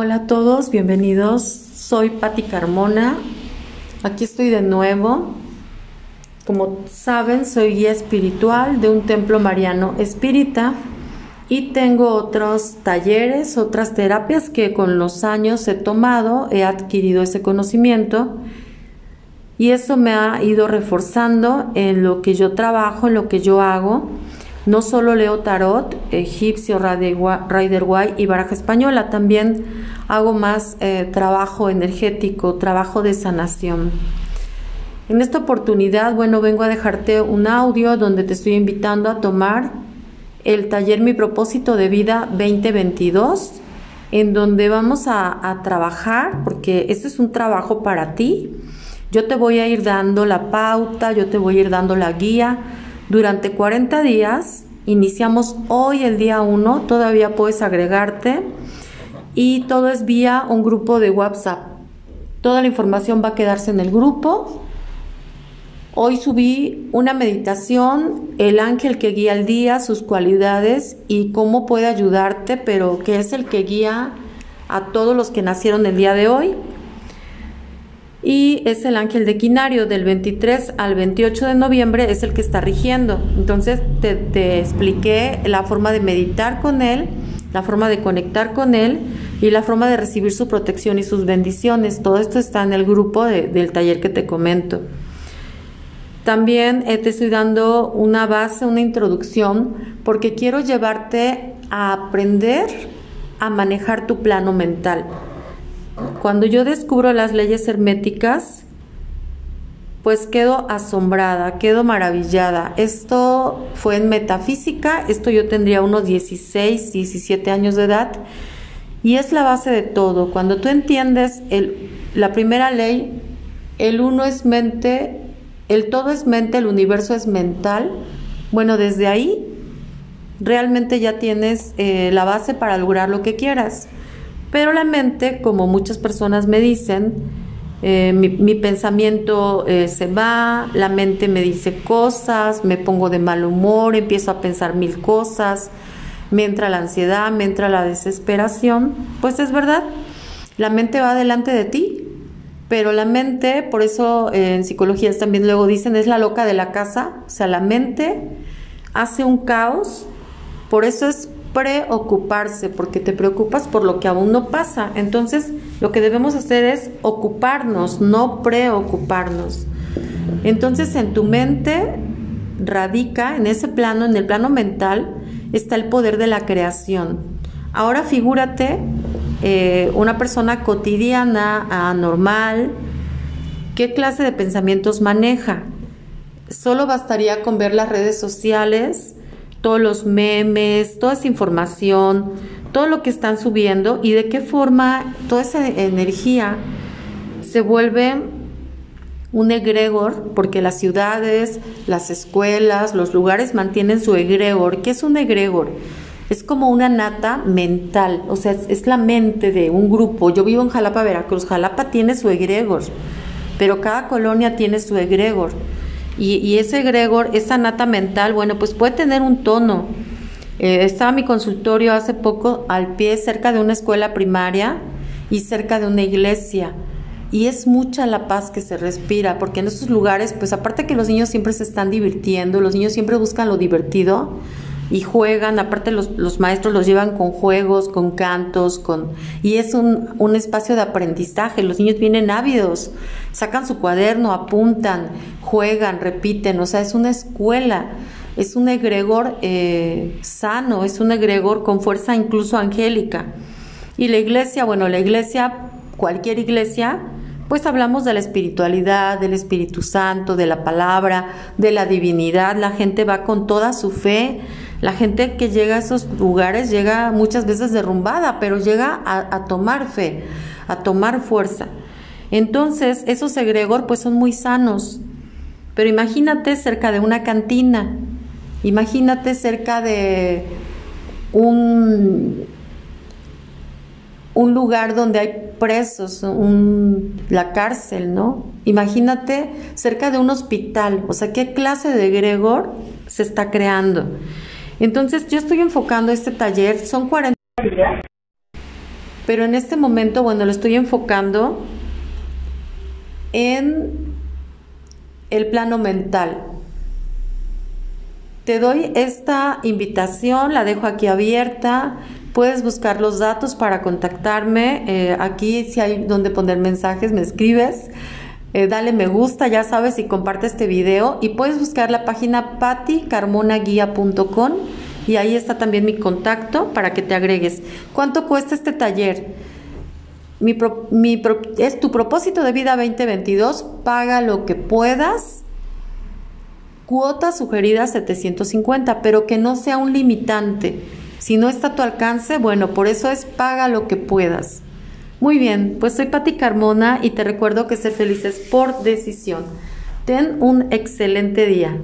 Hola a todos, bienvenidos. Soy Patti Carmona. Aquí estoy de nuevo. Como saben, soy guía espiritual de un templo mariano espírita y tengo otros talleres, otras terapias que con los años he tomado, he adquirido ese conocimiento y eso me ha ido reforzando en lo que yo trabajo, en lo que yo hago no solo leo tarot, egipcio, rider white y baraja española, también hago más eh, trabajo energético, trabajo de sanación. En esta oportunidad, bueno, vengo a dejarte un audio donde te estoy invitando a tomar el taller Mi propósito de vida 2022, en donde vamos a, a trabajar, porque este es un trabajo para ti. Yo te voy a ir dando la pauta, yo te voy a ir dando la guía durante 40 días, iniciamos hoy el día 1, todavía puedes agregarte y todo es vía un grupo de WhatsApp. Toda la información va a quedarse en el grupo. Hoy subí una meditación, el ángel que guía el día, sus cualidades y cómo puede ayudarte, pero que es el que guía a todos los que nacieron el día de hoy y es el ángel de Quinario del 23 al 28 de noviembre es el que está rigiendo. Entonces te, expliqué la forma de meditar con él, la forma de conectar con él y la forma de recibir su protección y sus bendiciones. Todo esto está en el grupo del taller que te comento. También eh, te estoy dando una base, una introducción, porque quiero llevarte a aprender a manejar tu plano mental. Cuando yo descubro las leyes herméticas, pues quedo asombrada, quedo maravillada. Esto fue en metafísica, esto yo tendría unos 16, 17 años de edad, y es la base de todo. Cuando tú entiendes el, la primera ley, el uno es mente, el todo es mente, el universo es mental, bueno, desde ahí realmente ya tienes eh, la base para lograr lo que quieras. Pero la mente, como muchas personas me dicen, eh, mi, pensamiento eh, se va, la mente me dice cosas, me pongo de mal humor, empiezo a pensar mil cosas, me entra la ansiedad, me entra la desesperación. Pues es verdad, la mente va delante de ti, pero la mente, por eso eh, en psicología también luego dicen, es la loca de la casa, o sea, la mente hace un caos, por eso es preocuparse, porque te preocupas por lo que aún no pasa. Entonces, lo que debemos hacer es ocuparnos, no preocuparnos. Entonces, en tu mente radica, en ese plano, en el plano mental, está el poder de la creación. Ahora figúrate eh, una persona cotidiana, anormal, ¿qué clase de pensamientos maneja? Solo bastaría con ver las redes sociales, todos los memes, toda esa información, todo lo que están subiendo y de qué forma toda esa energía se vuelve un egregor, porque las ciudades, las escuelas, los lugares mantienen su egregor. ¿Qué es un egregor? Es como una nata mental, o sea, es, la mente de un grupo. Yo vivo en Jalapa, Veracruz. Jalapa tiene su egregor, pero cada colonia tiene su egregor. Y, ese Gregor, esa nata mental, bueno, pues puede tener un tono. Eh, estaba mi consultorio hace poco al pie, cerca de una escuela primaria y cerca de una iglesia. Y es mucha la paz que se respira, porque en esos lugares, pues aparte que los niños siempre se están divirtiendo, los niños siempre buscan lo divertido, y juegan, aparte los, los, maestros los llevan con juegos, con cantos, con y es un, un, espacio de aprendizaje, los niños vienen ávidos, sacan su cuaderno, apuntan, juegan, repiten, o sea, es una escuela, es un egregor eh, sano, es un egregor con fuerza incluso angélica. Y la iglesia, bueno, la iglesia, cualquier iglesia, pues hablamos de la espiritualidad, del Espíritu Santo, de la palabra, de la divinidad, la gente va con toda su fe, la gente que llega a esos lugares llega muchas veces derrumbada, pero llega a, tomar fe, a tomar fuerza. Entonces, esos egregor pues son muy sanos. Pero imagínate cerca de una cantina, imagínate cerca de un, un lugar donde hay presos, la cárcel, ¿no? Imagínate cerca de un hospital, o sea, ¿qué clase de egregor se está creando? Entonces yo estoy enfocando este taller, son 40 pero en este momento, bueno, lo estoy enfocando en el plano mental. Te doy esta invitación, la dejo aquí abierta. Puedes buscar los datos para contactarme. Eh, aquí si hay donde poner mensajes, me escribes. Eh, dale me gusta, ya sabes, y comparte este video. Y puedes buscar la página paticarmonaguía.com y ahí está también mi contacto para que te agregues. ¿Cuánto cuesta este taller? Mi, es tu propósito de vida 2022, paga lo que puedas. Cuota sugerida 750, pero que no sea un limitante. Si no está a tu alcance, bueno, por eso es paga lo que puedas. Muy bien, pues soy Pati Carmona y te recuerdo que ser feliz es por decisión. Ten un excelente día.